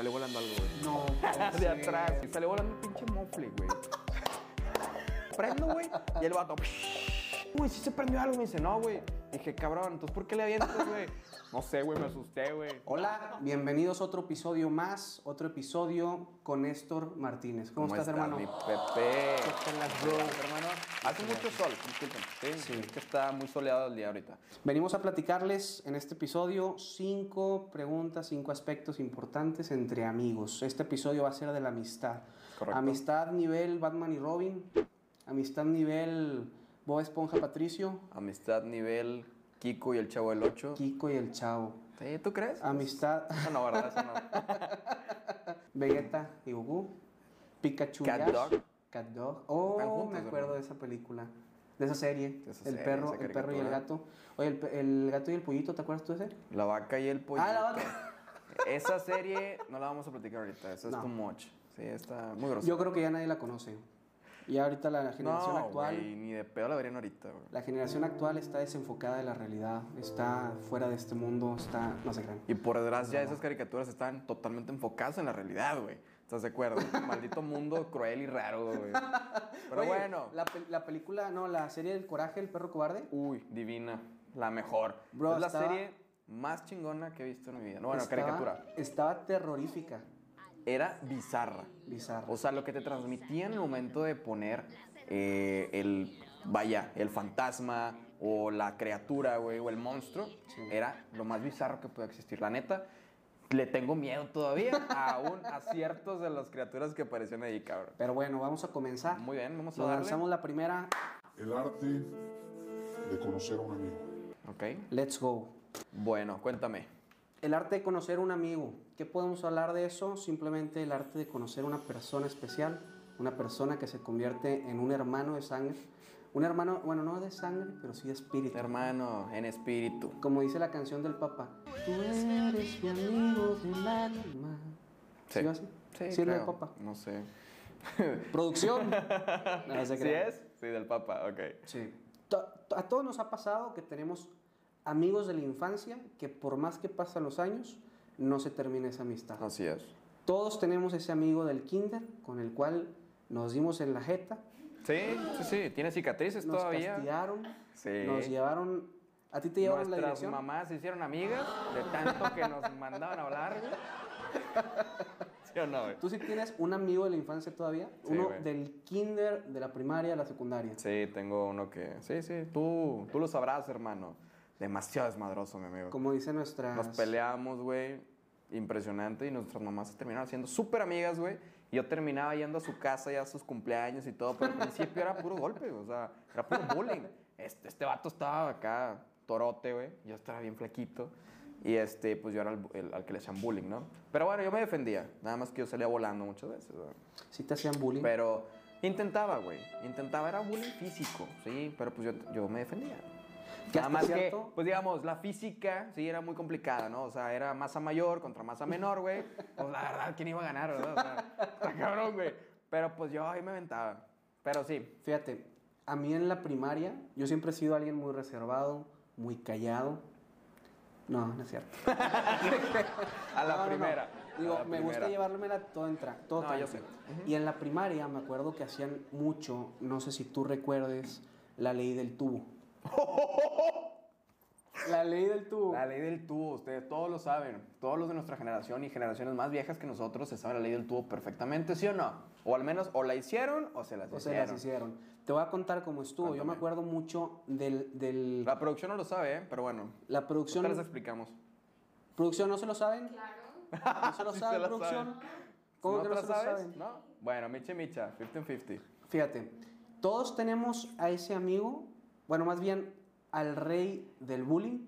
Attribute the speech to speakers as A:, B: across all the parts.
A: salió volando algo, güey.
B: No,
A: de atrás. Y salió volando un pinche mofle, güey. Prendo, güey. Y el vato. Güey, sí se prendió algo. Me dice, no, güey. Dije, cabrón, entonces ¿por qué le avientas, güey? No sé, güey, me asusté, güey.
B: Hola, bienvenidos a otro episodio más, otro episodio con Néstor Martínez. ¿Cómo, estás, hermano?
A: mi Pepe?
B: ¿Qué tal las dos?
A: hermano. Hace mucho sol, disculpen. Sí,
B: Sí.
A: Es que está muy soleado el día ahorita.
B: Venimos a platicarles en este episodio cinco preguntas, cinco aspectos importantes entre amigos. Este episodio va a ser de la amistad.
A: Correcto.
B: Amistad nivel Batman y Robin, amistad nivel Bob Esponja Patricio,
A: Amistad nivel Kiko y el Chavo del 8.
B: Kiko y el Chavo.
A: Sí, ¿tú crees?
B: Amistad
A: Eso no, ¿verdad? Eso no.
B: Vegeta y Goku, Pikachu y
A: Cat Dog.
B: Cat Dog. Oh,
A: juntos,
B: me acuerdo
A: hermano.
B: de esa película, de esa serie,
A: De esa
B: el
A: serie,
B: perro, el perro y el gato. Oye, el, el gato y el pollito, ¿te acuerdas tú de ese?
A: La vaca y el pollo.
B: Ah, la vaca.
A: Esa serie no la vamos a platicar ahorita. Esa
B: No.
A: es too much. Sí, está muy grosera.
B: Yo creo que ya nadie la conoce. Y ahorita la generación
A: no,
B: actual,
A: güey, ni de pedo la verían ahorita, güey.
B: la generación actual está desenfocada de la realidad, está fuera de este mundo, está, no se crean.
A: Y por detrás ya esas caricaturas están totalmente enfocadas en la realidad, güey. ¿Estás de acuerdo? Maldito mundo cruel y raro, güey. Pero
B: Oye,
A: bueno.
B: la, la película, no, la serie del coraje, el perro cobarde.
A: Uy, divina. La mejor.
B: Bro,
A: es la serie más chingona que he visto en mi vida. No, bueno,
B: estaba-
A: caricatura.
B: Estaba terrorífica,
A: Era bizarra.
B: bizarra.
A: O sea, lo que te transmitía en el momento de poner eh, el, vaya, el fantasma o la criatura, güey, o el monstruo, era lo más bizarro que puede existir. La neta, le tengo miedo todavía aún a ciertos de las criaturas que aparecían ahí, cabrón.
B: Pero bueno, vamos a comenzar.
A: Muy bien, vamos a darle.
B: lanzamos la primera.
C: El arte de conocer a un amigo.
A: Ok.
B: Let's go.
A: Bueno, cuéntame.
B: El arte de conocer un amigo. ¿Qué podemos hablar de eso? Simplemente el arte de conocer una persona especial, una persona que se convierte en un hermano de sangre. Un hermano, bueno, no de sangre, pero sí de espíritu.
A: Hermano, en espíritu.
B: Como dice la canción del Papa. Tú eres mi amigo del alma. ¿Sí, va así?
A: Sí,
B: Sí, es la
A: creo.
B: del Papa.
A: No sé.
B: Producción. No, se
A: ¿Sí
B: crea.
A: es? Sí, del Papa, ok.
B: Sí. A todos nos ha pasado que tenemos amigos de la infancia que por más que pasan los años, no se termina esa amistad.
A: Así es.
B: Todos tenemos ese amigo del kinder con el cual nos dimos en la jeta,
A: Sí, sí, sí. Tiene cicatrices
B: nos
A: todavía.
B: castigaron,
A: Sí.
B: nos llevaron... ¿A ti te llevaron la
A: Nuestras
B: dirección?
A: mamás se hicieron amigas de tanto que nos mandaban a hablar. ¿Sí o no?
B: ¿Tú sí tienes un amigo de la infancia todavía?
A: Sí,
B: Uno
A: güey.
B: del kinder, de la primaria a la secundaria.
A: Sí, tengo uno que... Sí, sí, tú, tú lo sabrás, hermano. Demasiado desmadroso, mi amigo.
B: Como dice nuestra...
A: Nos peleamos, güey. Impresionante. Y nuestras mamás se terminaron haciendo súper amigas, güey. Y yo terminaba yendo a su casa ya a sus cumpleaños y todo. Pero al principio era puro golpe, o sea, era puro bullying. Este, este vato estaba acá, torote, güey. Yo estaba bien flaquito. Y este, pues yo era el, el- al que le hacían bullying, ¿no? Pero bueno, yo me defendía. Nada más que yo salía volando muchas veces, güey.
B: Sí te hacían bullying.
A: Pero intentaba, güey. Intentaba, era bullying físico, sí. Pero pues yo, yo me defendía. Nada más
B: cierto-
A: que, pues digamos, la física, sí, era muy complicada, ¿no? O sea, era masa mayor contra masa menor, güey. Pues la verdad, ¿quién iba a ganar, verdad? O sea, está cabrón, güey. Pero pues yo ahí me aventaba. Pero sí,
B: Fíjate, a mí en la primaria, yo siempre he sido alguien muy reservado, muy callado. No, no es cierto.
A: a la
B: No, no, no.
A: primera.
B: Digo,
A: la
B: me gusta
A: primera.
B: llevármela todo entra, todo
A: No,
B: tranqui.
A: yo sé.
B: Y en la primaria me acuerdo que hacían mucho, no sé si tú recuerdes, la ley del tubo. la ley del tubo.
A: La ley del tubo, ustedes todos lo saben. Todos los de nuestra generación y generaciones más viejas que nosotros se saben la ley del tubo perfectamente, ¿sí o no? O al menos, o la hicieron o se las
B: o se
A: hicieron.
B: las hicieron. Te voy a contar cómo estuvo. Yo me acuerdo mucho del, del
A: La producción no lo sabe, ¿eh? Pero bueno.
B: la producción.
A: Les explicamos.
B: ¿Producción no se lo saben?
D: Claro.
B: ¿No se lo
A: Sí
B: saben,
A: se
B: producción?
A: saben.
B: ¿Cómo
A: ¿No
B: que
A: te
B: no se lo
A: sabes?
B: saben?
A: ¿No? Bueno, micha micha, 50-50.
B: Fíjate, todos tenemos a ese amigo, bueno, más bien al rey del bullying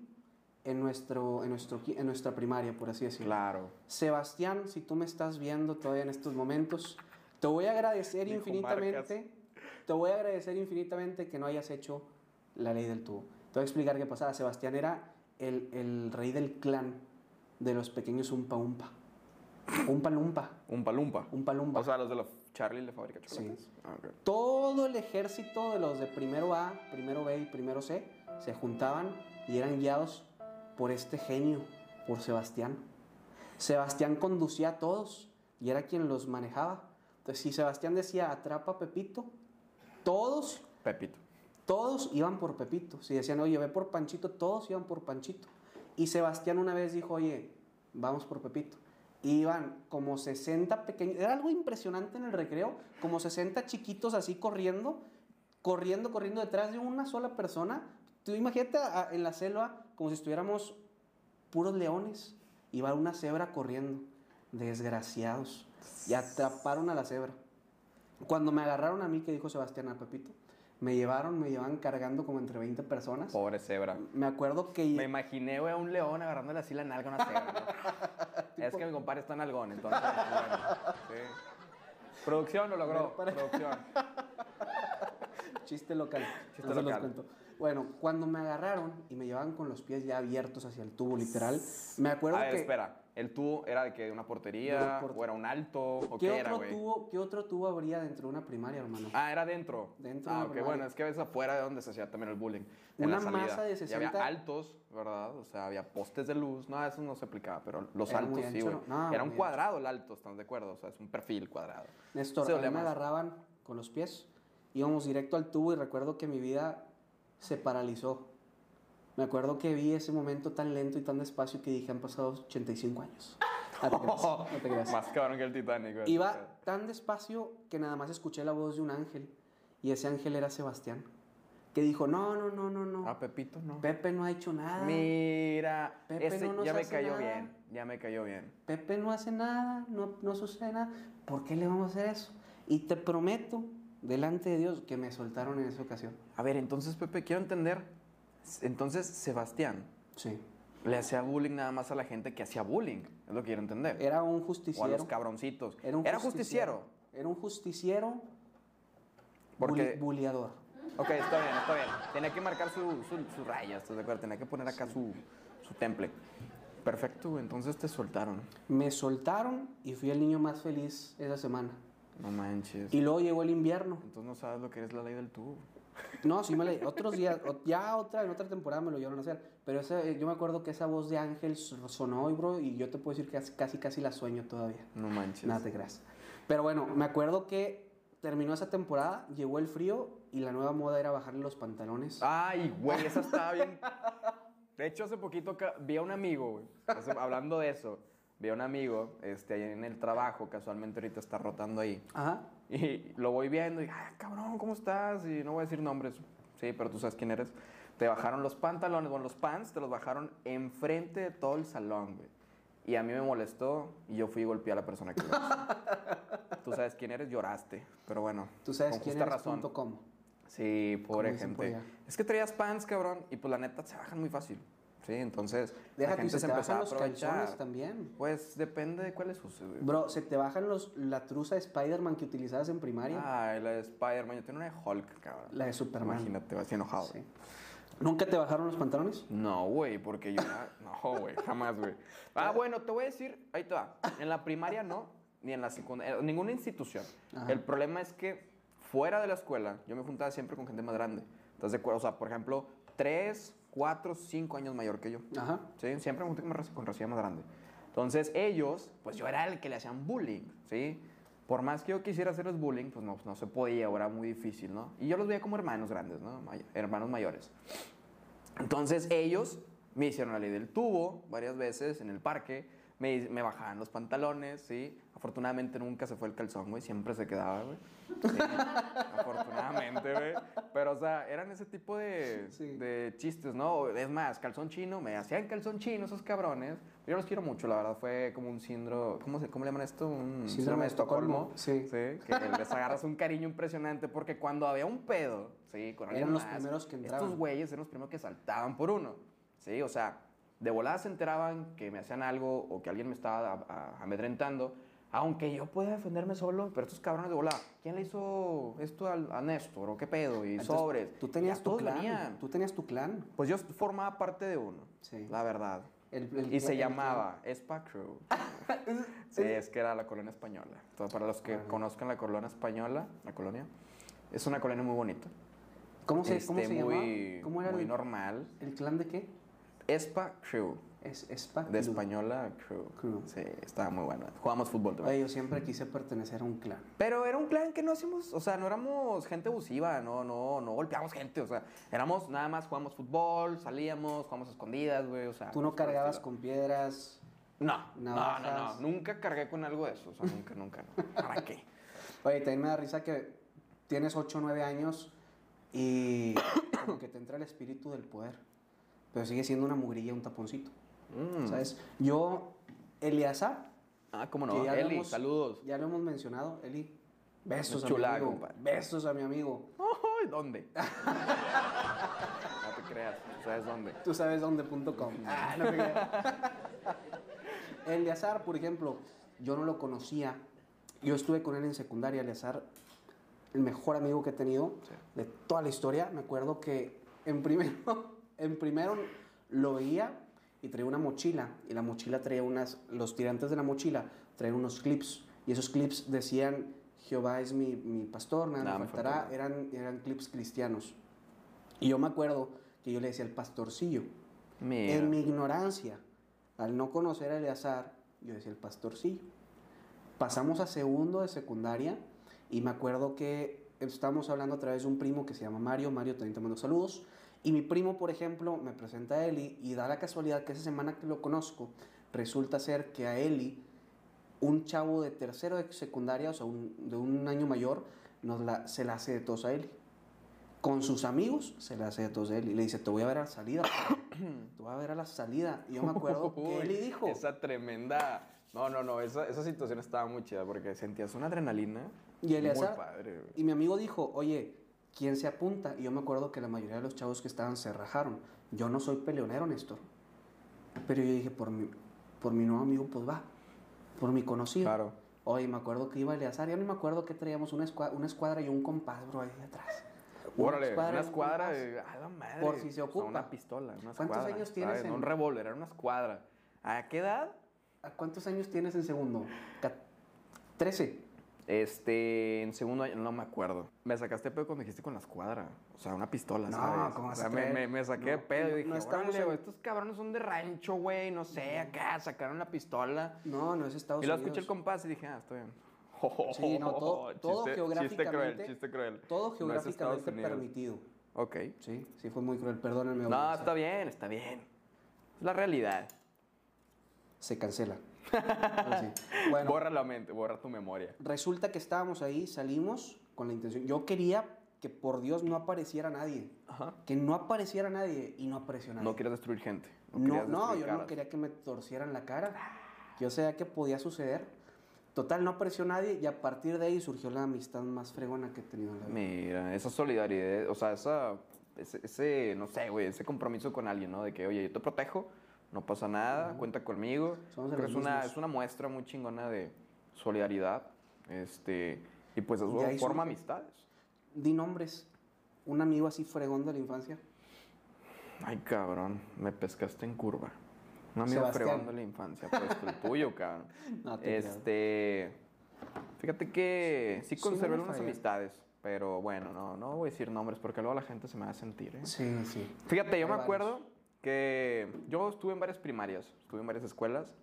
B: en, nuestro, en, nuestro, en nuestra primaria, por así decirlo.
A: Claro.
B: Sebastián, si tú me estás viendo todavía en estos momentos, te voy a agradecer
A: Dijo
B: infinitamente, te voy a agradecer infinitamente que no hayas hecho la ley del tubo. Te voy a explicar qué pasaba. Sebastián era el, el rey del clan de los pequeños Umpa Umpa. Umpa Lumpa.
A: Un palumpa.
B: Umpa Lumpa.
A: O sea, los de la Charlie de fábrica de chocolates. Ah, ok.
B: Todo el ejército de los de primero A, primero B y primero C se juntaban y eran guiados por este genio, por Sebastián. Sebastián conducía a todos y era quien los manejaba. Entonces, si Sebastián decía atrapa a Pepito, todos,
A: Pepito.
B: todos iban por Pepito. Si decían, oye, ve por Panchito, todos iban por Panchito. Y Sebastián una vez dijo, oye, vamos por Pepito. Iban como 60 pequeños, era algo impresionante en el recreo, como 60 chiquitos así corriendo, corriendo, corriendo detrás de una sola persona. Tú imagínate a- en la selva como si estuviéramos puros leones. Iba una cebra corriendo, desgraciados. Y atraparon a la cebra. Cuando me agarraron a mí, que dijo Sebastián a Pepito, me llevaron, me llevaban cargando como entre 20 personas.
A: Pobre cebra.
B: Me acuerdo que...
A: Me imaginé, güey, a un león agarrándole así la nalga a una cebra. es que mi compadre está nalgón, entonces, bueno, sí. Producción lo logró,
B: Para-
A: producción.
B: Chiste local.
A: Chiste
B: no se los
A: local.
B: cuento. Bueno, cuando me agarraron y me llevaban con los pies ya abiertos hacia el tubo, literal, me acuerdo
A: A ver,
B: que...
A: espera. ¿El tubo era de que de una
B: De
A: portería?
B: una porte-
A: ¿O era un alto? ¿O
B: ¿Qué,
A: qué, era,
B: otro
A: güey?
B: tubo, ¿Qué otro tubo habría dentro de una primaria, hermano?
A: Ah, era dentro.
B: Dentro de
A: Ah,
B: la
A: ok,
B: primaria.
A: bueno, es que a veces afuera de donde se hacía también el bullying.
B: Una masa de
A: Y
B: 60
A: había altos, ¿verdad? O sea, había postes de luz. No, eso no se aplicaba, pero los
B: Era
A: altos sí, güey.
B: ¿no?
A: Era un cuadrado el alto, ¿estás de acuerdo? O sea, es un perfil cuadrado.
B: Néstor, a mí me agarraban con los pies, íbamos directo al tubo y recuerdo que mi vida se paralizó. Me acuerdo que vi ese momento tan lento y tan despacio que dije, han pasado 85 años. No te creas, no te creas.
A: Más cabrón que el Titanic, güey.
B: Iba tan despacio que nada más escuché la voz de un ángel. Y ese ángel era Sebastián. Que dijo, no, no, no, no, no.
A: Ah, Pepito, no.
B: Pepe no ha hecho nada.
A: Mira,
B: Pepe
A: ese
B: no nos
A: ya me
B: hace
A: cayó
B: nada.
A: bien. Ya me cayó bien.
B: Pepe no hace nada, no, no sucede nada. ¿Por qué le vamos a hacer eso? Y te prometo, delante de Dios, que me soltaron en esa ocasión.
A: A ver, entonces, Pepe, quiero entender. Entonces, Sebastián
B: Sí.
A: le hacía bullying nada más a la gente que hacía bullying. Es lo que quiero entender.
B: Era un
A: o a los
B: justiciero.
A: cabroncitos.
B: Era un
A: justiciero.
B: Era un justiciero
A: Porque-
B: buleador.
A: Ok, está bien, está bien. Tenía que marcar su, su, su raya, ¿estás de acuerdo? Tenía que poner acá su, su temple. Perfecto. Entonces te soltaron.
B: Me soltaron y fui el niño más feliz esa semana.
A: No manches.
B: Y luego llegó el invierno.
A: Entonces no sabes lo que es la ley del tubo.
B: No, sí me leí. Otros días, ya otra, en otra temporada me lo llevaron a hacer. Pero ese, yo me acuerdo que esa voz de Ángel so- sonó, y bro, y yo te puedo decir que casi, casi, la sueño todavía.
A: No manches.
B: Nada te creas. Pero bueno, me acuerdo que terminó esa temporada, llegó el frío y la nueva moda era bajarle los pantalones.
A: Ay, güey, esa estaba bien. De hecho, hace poquito vi a un amigo, güey. hablando de eso, vi a un amigo este, ahí en el trabajo, casualmente ahorita está rotando ahí.
B: Ajá.
A: Y lo voy viendo y, ah, cabrón, ¿cómo estás? Y no voy a decir nombres. Sí, pero tú sabes quién eres. Te bajaron los pantalones, bueno, los pants te los bajaron enfrente de todo el salón, güey. Y a mí me molestó y yo fui y golpeé a la persona que lo hizo. Tú sabes quién eres, lloraste. Pero bueno,
B: Tú sabes
A: con
B: quién
A: justa
B: eres
A: razón.
B: punto com.
A: Sí, pobre gente. Es que traías pants, cabrón, y pues la neta se bajan muy fácil. Sí, entonces la
B: y
A: gente
B: se
A: se
B: te bajan
A: a
B: los calzones también.
A: Pues depende de cuáles uses, güey.
B: Bro, se te bajan los, la truza de Spider-Man que utilizabas en primaria.
A: Ay, la de Spider-Man. Yo tengo una de Hulk, cabrón.
B: La de Superman.
A: Imagínate, vas enojado.
B: Sí. ¿Nunca te bajaron los pantalones?
A: No, güey, porque yo No, güey, jamás, güey. Ah, bueno, te voy a decir, ahí te va. En la primaria no, ni en la secundaria, en ninguna institución.
B: Ajá.
A: El problema es que fuera de la escuela, yo me juntaba siempre con gente más grande. Entonces, o sea, por ejemplo, tres, cuatro, cinco años mayor que yo.
B: Ajá.
A: ¿sí? Siempre me junté con, raza- más grande. Entonces, ellos, pues yo era el que le hacían bullying, ¿sí? Por más que yo quisiera hacerles bullying, pues no, no se podía, era muy difícil, ¿no? Y yo los veía como hermanos grandes, ¿no? May- hermanos mayores. Entonces, ellos me hicieron la ley del tubo varias veces en el parque, me, me bajaban los pantalones, ¿sí? Afortunadamente nunca se fue el calzón, güey, siempre se quedaba, güey. Sí, afortunadamente, güey. Pero, o sea, eran ese tipo de,
B: Sí.
A: de chistes, ¿no? Es más, calzón chino, me hacían calzón chino esos cabrones. Yo los quiero mucho, la verdad, fue como un síndrome, ¿cómo, se, cómo le llaman esto? Un
B: Síndrome de Estocolmo, sí.
A: Sí, que les agarras un cariño impresionante porque cuando había un pedo, ¿sí? Con alguien
B: Eran los
A: más,
B: primeros que entraban.
A: Estos güeyes eran los primeros que saltaban por uno, ¿sí? O sea, de volada se enteraban que me hacían algo o que alguien me estaba a- a- amedrentando, aunque yo podía defenderme solo, pero estos cabrones de volada, ¿quién le hizo esto al- a Néstor o qué pedo? Y
B: Entonces,
A: sobres.
B: Tú tenías tu clan.
A: venían.
B: Tú tenías tu clan.
A: Pues yo formaba parte de uno,
B: Sí.
A: la verdad.
B: El- el
A: y se
B: el
A: llamaba Spa Crew. sí, es que era la colonia española. Entonces, para los que conozcan la colonia española, la colonia, es una colonia muy bonita.
B: ¿Cómo se, cómo
A: Este,
B: se llamaba?
A: muy,
B: ¿Cómo era
A: muy normal.
B: el clan de qué?
A: Spa Crew.
B: Es, Spa
A: De. Española Crew.
B: Crew.
A: Sí, estaba muy bueno. Jugábamos fútbol también.
B: Oye, yo siempre quise pertenecer a un clan.
A: Pero era un clan que no hacíamos, o sea, no éramos gente abusiva, no, no, no golpeábamos gente, o sea, éramos nada más, jugábamos fútbol, salíamos, jugábamos a escondidas, güey, o sea.
B: Tú no cargabas con piedras.
A: No, no, no,
B: navajas.
A: no, nunca cargué con algo de eso, o sea, nunca, nunca, no. ¿Para qué?
B: Oye, también me da risa que tienes 8 o 9 años y como que te entra el espíritu del poder. Pero sigue siendo una mugrilla, un taponcito.
A: Mm.
B: ¿Sabes? Yo, Eliazar,
A: Ah, cómo no,
B: ya
A: Eli,
B: hemos-
A: saludos.
B: ya lo hemos mencionado, Eli. Besos
A: Es
B: a
A: chulada,
B: mi amigo.
A: compadre.
B: Besos a mi amigo.
A: Ay, ¿dónde? no te creas, ¿sabes dónde?
B: Tú sabes dónde.com. Ah, no te creas. Eleazar, por ejemplo, yo no lo conocía. Yo estuve con él en secundaria. Eleazar, el mejor amigo que he tenido
A: Sí.
B: de toda la historia. Me acuerdo que en primero, en primero lo veía y traía una mochila. Y la mochila traía unas, los tirantes de la mochila traían unos clips. Y esos clips decían, Jehová es mi, mi pastor, nada,
A: Nada
B: me faltará.
A: faltará.
B: Eran, eran clips cristianos. Y yo me acuerdo que yo le decía el pastorcillo.
A: Mira.
B: En mi ignorancia, al no conocer a Eleazar, yo decía el pastorcillo. Pasamos a segundo de secundaria y me acuerdo que estábamos hablando a través de un primo que se llama Mario. Mario, también te mando saludos. Y mi primo, por ejemplo, me presenta a Eli y da la casualidad que esa semana que lo conozco, resulta ser que a Eli, un chavo de tercero de secundaria, o sea, un- de un año mayor, nos la, se la hace de tos a Eli. Con sus amigos se la hace de tos a Eli. Le dice, te voy a ver a la salida. te voy a ver a la salida. Y yo me acuerdo que Eli dijo...
A: Esa tremenda. No, no, no, esa, esa situación estaba muy chida porque sentías una adrenalina.
B: Y
A: Muy padre.
B: Y mi amigo dijo, oye, ¿quién se apunta? Y yo me acuerdo que la mayoría de los chavos que estaban se rajaron. Yo no soy peleonero, Néstor. Pero yo dije, por mi, por mi nuevo amigo, pues va. Por mi conocido.
A: Claro.
B: Oye, me acuerdo que iba Eleazar. Ya no me acuerdo que traíamos una, escua- una escuadra y un compás, bro, ahí atrás.
A: Órale, una
B: y un
A: escuadra de. A la madre.
B: Por si se
A: O sea,
B: ocupa.
A: una pistola, una
B: ¿Cuántos
A: escuadra,
B: años tienes
A: ¿sabes? No
B: en-
A: un revólver, era una escuadra. ¿A qué edad?
B: ¿A cuántos años tienes en segundo? Ca- Trece.
A: Este, en segundo año, no me acuerdo. Me sacaste pedo cuando dijiste con la escuadra. O sea, una pistola,
B: No,
A: ¿sabes?
B: ¿cómo
A: o sea, me,
B: creer?
A: me, me saqué de
B: No,
A: pedo y
B: no
A: dije,
B: estamos
A: órale,
B: en-
A: estos cabrones son de rancho, güey, no sé, acá sacaron la pistola.
B: No, no es Estados
A: y luego
B: Unidos.
A: escuché el compás y dije, ah, estoy bien.
B: Sí, no, todo, todo
A: Chiste-
B: geográficamente.
A: Chiste cruel, chiste cruel.
B: Todo
A: No es
B: geográficamente
A: Unidos.
B: permitido.
A: Ok.
B: Sí, sí fue muy cruel, perdónenme.
A: No, está bien, está bien. Es la realidad.
B: Se cancela. Bueno,
A: Borra la mente, borra tu memoria.
B: resulta que estábamos ahí, salimos con la intención. Yo quería que por Dios no apareciera nadie.
A: Ajá.
B: Que no apareciera nadie y no apareció nadie.
A: No quieres destruir gente.
B: No, no,
A: destruir
B: yo no
A: caras.
B: quería que me torcieran la cara. Yo sabía que podía suceder. Total, no apareció nadie y a partir de ahí surgió la amistad más fregona que he tenido en la vida.
A: Mira, esa solidaridad, o sea, esa, ese, ese, no sé, güey, ese compromiso con alguien, ¿no? De que, oye, yo te protejo, no pasa nada, cuenta conmigo.
B: Somos
A: Creo es una, es una muestra muy chingona de solidaridad, este, y pues eso forma amistades.
B: Di nombres. Un amigo así fregón de la infancia.
A: Ay, cabrón, me pescaste en curva. Un amigo
B: Sebastián.
A: fregón de la infancia, pues el tuyo, cabrón.
B: No te creo.
A: este, fíjate que sí
B: Sí,
A: conservé
B: falla.
A: amistades, pero bueno, no, no voy a decir nombres porque luego la gente se me va a sentir, ¿eh?
B: Sí, sí.
A: Fíjate, yo me acuerdo que yo estuve en varias primarias, estuve en varias escuelas,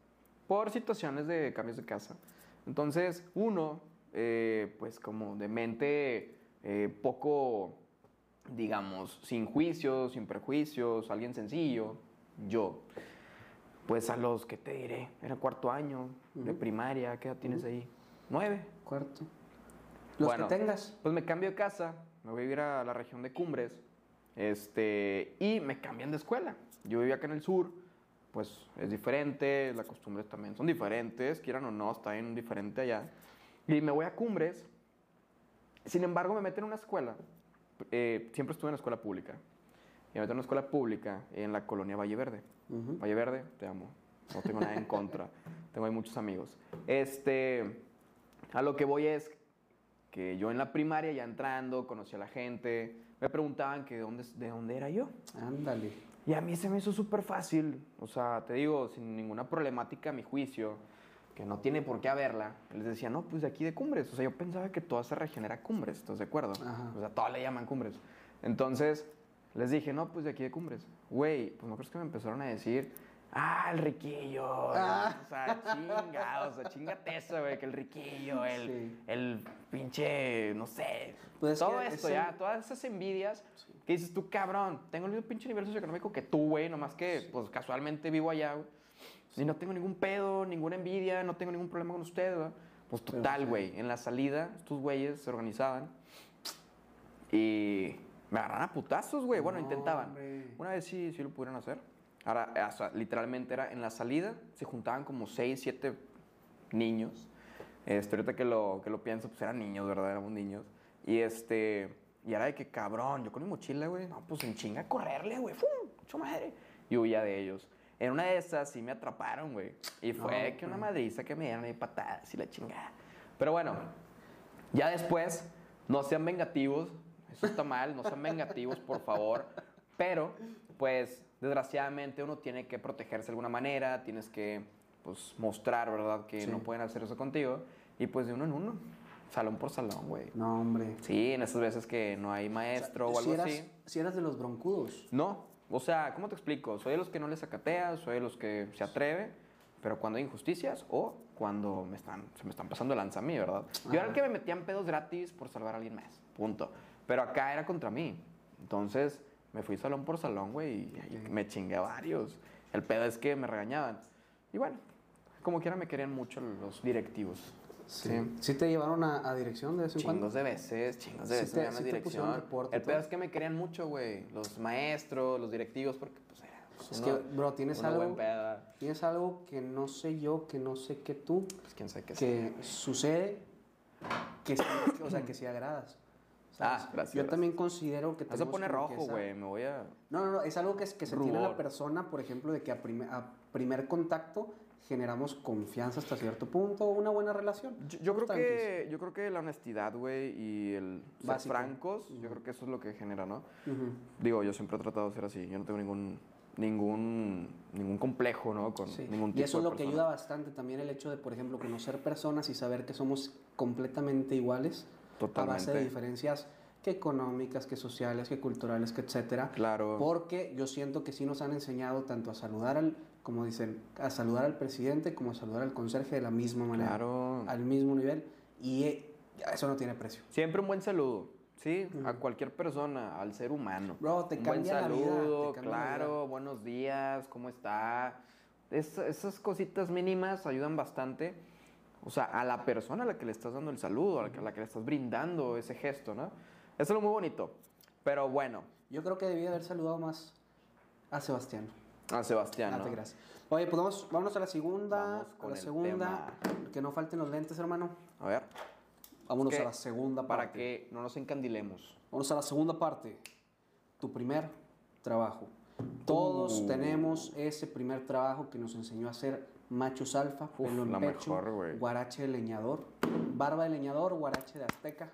A: por situaciones de cambios de casa. Entonces, uno, eh, pues como de mente eh, poco, digamos, sin juicios, sin prejuicios, alguien sencillo, yo, pues a los que te diré, era cuarto año de primaria, ¿qué edad tienes ahí? Nueve.
B: Cuarto. Los
A: Bueno.
B: que tengas.
A: Pues me cambio de casa, me voy a vivir a la región de Cumbres, este, y me cambian de escuela. Yo vivía acá en el sur, pues es diferente, las costumbres también son diferentes, quieran o no, está bien diferente allá. Y me voy a Cumbres, sin embargo me meten en una escuela, eh, siempre estuve en la escuela pública, y me meten en una escuela pública en la colonia Valle Verde.
B: Ujú.
A: Valle Verde, te amo. No tengo nada en contra. Tengo ahí muchos amigos. Este, a lo que voy es que yo en la primaria, ya entrando, conocí a la gente, me preguntaban que de dónde, de dónde era yo.
B: Ándale.
A: Y a mí se me hizo súper fácil. O sea, te digo, sin ninguna problemática a mi juicio, que no tiene por qué haberla. Les decía, no, pues de aquí de Cumbres. O sea, yo pensaba que toda esa región era Cumbres, ¿estás de acuerdo?
B: Ajá.
A: O sea, todas le llaman Cumbres. Entonces, les dije, no, pues de aquí de Cumbres. Güey, pues no crees que me empezaron a decir Ah, el riquillo.
B: Ah.
A: O sea, chingado, o sea, chingate eso, güey, que el riquillo, el,
B: Sí.
A: el pinche, no sé.
B: Pues es
A: todo esto
B: es
A: ya, todas esas envidias que dices tú, cabrón, tengo el mismo pinche nivel socioeconómico que tú, güey, nomás que, pues, casualmente vivo allá, güey. Y no tengo ningún pedo, ninguna envidia, no tengo ningún problema con ustedes, güey. Pues total, güey, en la salida, estos güeyes se organizaban y me agarraron a putazos, güey. Bueno,
B: No,
A: intentaban.
B: hombre.
A: Una vez sí, sí lo pudieron hacer. Ahora, o sea, literalmente era en la salida, se juntaban como seis, siete niños. Este, ahorita que lo, que lo pienso, pues eran niños, ¿verdad? Éramos niños. Y este, y era de que cabrón, yo con mi mochila, güey, no, pues en chinga a correrle, güey, ¡fum! ¡Mucho madre! Y huía de ellos. En una de esas sí me atraparon, güey. Y fue
B: No,
A: que una
B: güey.
A: madriza que me dieron ahí patadas y la chingada. Pero bueno, ya después, no sean vengativos. Eso está mal, no sean vengativos, por favor. Pero, pues, desgraciadamente uno tiene que protegerse de alguna manera, tienes que, pues, mostrar, ¿verdad? Que
B: Sí.
A: no pueden hacer eso contigo. Y pues de uno en uno, salón por salón, güey.
B: No, hombre.
A: Sí, en esas veces que no hay maestro o,
B: si
A: algo
B: eras,
A: así.
B: Si eras de los broncudos.
A: No, o sea, ¿cómo te explico? Soy de los que no les sacatea, soy de los que se atreve, pero cuando hay injusticias o cuando me están, se me están pasando lanza a mí, ¿verdad? Yo era el que me metían pedos gratis por salvar a alguien más, punto. Pero acá era contra mí. Entonces me fui salón por salón, güey, y, y me chingué a varios. El pedo es que me regañaban. Y bueno, como quiera me querían mucho los directivos.
B: Sí.
A: Sí.
B: ¿Sí te llevaron a, a dirección de vez en cuando?
A: Chingos de veces, chingos de
B: Sí
A: veces
B: te- sí te pusieron
A: dirección.
B: reporte y
A: El pedo
B: todo.
A: es que me querían mucho, güey. Los maestros, los directivos, porque pues era. pues,
B: Es
A: uno-
B: que, bro, tienes algo,
A: buen pedo.
B: tienes algo que no sé yo, que no sé que tú,
A: Pues quién sabe qué
B: que sucede, que sí, que- o sea, que sí agradas. ¿Sabes?
A: Ah, gracias,
B: Yo
A: gracias.
B: también considero que
A: se pone rojo, güey. Me voy a.
B: No, no, no, es algo que, es- que se tiene la
A: Rubor.
B: persona, por ejemplo, de que a, prime- a primer contacto generamos confianza hasta cierto punto, una buena relación.
A: Yo, yo creo que, yo creo que la honestidad, güey, y el ser francos, yo creo que eso es lo que genera, ¿no? Digo, yo siempre he tratado de ser así. Yo no tengo ningún, ningún, ningún complejo, ¿no? Con
B: Sí.
A: ningún tipo
B: Y eso es lo que ayuda bastante también el hecho de, por ejemplo, conocer personas y saber que somos completamente iguales a base de diferencias que económicas, que sociales, que culturales, que etcétera.
A: Claro.
B: Porque yo siento que sí nos han enseñado tanto a saludar al, como dicen, a saludar al presidente como a saludar al conserje de la misma manera,
A: Claro.
B: al mismo nivel. Y eh, eso no tiene precio.
A: Siempre un buen saludo, ¿sí? A cualquier persona, al ser humano.
B: Bro, te
A: un buen
B: cambia la vida,
A: saludo,
B: la
A: claro, buenos días, ¿cómo está? Es- esas cositas mínimas ayudan bastante, o sea, a la persona a la que le estás dando el saludo, a la que, a la que le estás brindando ese gesto, ¿no? Eso es lo muy bonito. Pero bueno,
B: Yo creo que debí haber saludado más a Sebastián.
A: a Sebastián, ¿no?
B: te creas. Oye, pues vamos, vámonos a la segunda.
A: Vamos
B: a
A: con
B: la
A: el
B: segunda. Que no falten los lentes, hermano.
A: A ver,
B: Vámonos a la segunda parte.
A: para que no nos encandilemos.
B: Vamos a la segunda parte. Tu primer trabajo. Todos
A: Uh.
B: tenemos ese primer trabajo que nos enseñó a ser machos alfa,
A: Uf,
B: pelo en
A: la
B: pecho,
A: mejor, güey.
B: guarache de leñador, barba de leñador, guarache de azteca,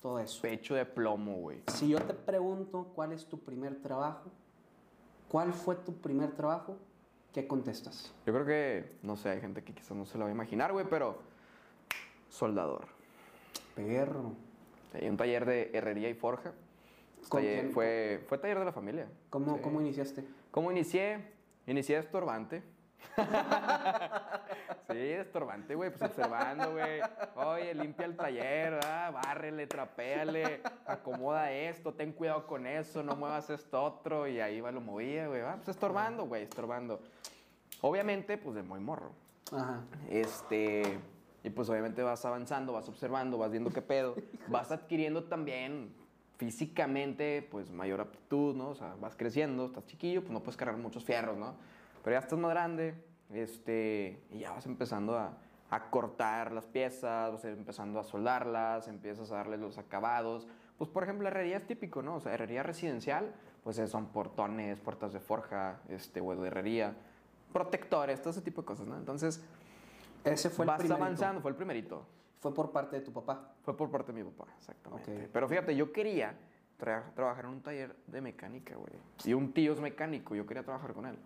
B: todo eso.
A: Pecho de plomo, güey.
B: Si yo te pregunto cuál es tu primer trabajo, ¿cuál fue tu primer trabajo? ¿Qué contestas?
A: Yo creo que, no sé, hay gente que quizás no se lo va a imaginar, güey, pero soldador.
B: Perro.
A: Sí, un taller de herrería y forja.
B: ¿Con
A: Taller-
B: quién?
A: fue, fue taller de la familia.
B: ¿Cómo,
A: Sí.
B: ¿Cómo iniciaste?
A: ¿Cómo inicié? Inicié estorbante. sí, estorbante, güey. Pues observando, güey. Oye, limpia el taller, ¿verdad? Bárrele, trapéale, acomoda esto, ten cuidado con eso, no muevas esto otro. Y ahí va, lo movía, güey. Ah, pues estorbando, güey, estorbando. Obviamente, pues de muy morro.
B: Ajá.
A: Este, y pues obviamente vas avanzando, vas observando, vas viendo qué pedo, vas adquiriendo también físicamente pues mayor aptitud, ¿no? O sea, vas creciendo, estás chiquillo, pues no puedes cargar muchos fierros, ¿no? Pero ya estás más grande, este, y ya vas empezando a, a cortar las piezas, vas empezando a soldarlas, empiezas a darles los acabados. Pues por ejemplo, herrería es típico, ¿no? O sea, herrería residencial, pues son portones, puertas de forja, este, o de herrería, protectores, todo ese tipo de cosas, ¿no? Entonces,
B: Ese fue el
A: vas
B: primerito.
A: avanzando, fue el primerito.
B: Fue por parte de tu papá.
A: Fue por parte de mi papá, exactamente.
B: Ok.
A: Pero fíjate, yo quería tra- trabajar en un taller de mecánica, güey. Y un tío es mecánico, yo quería trabajar con él.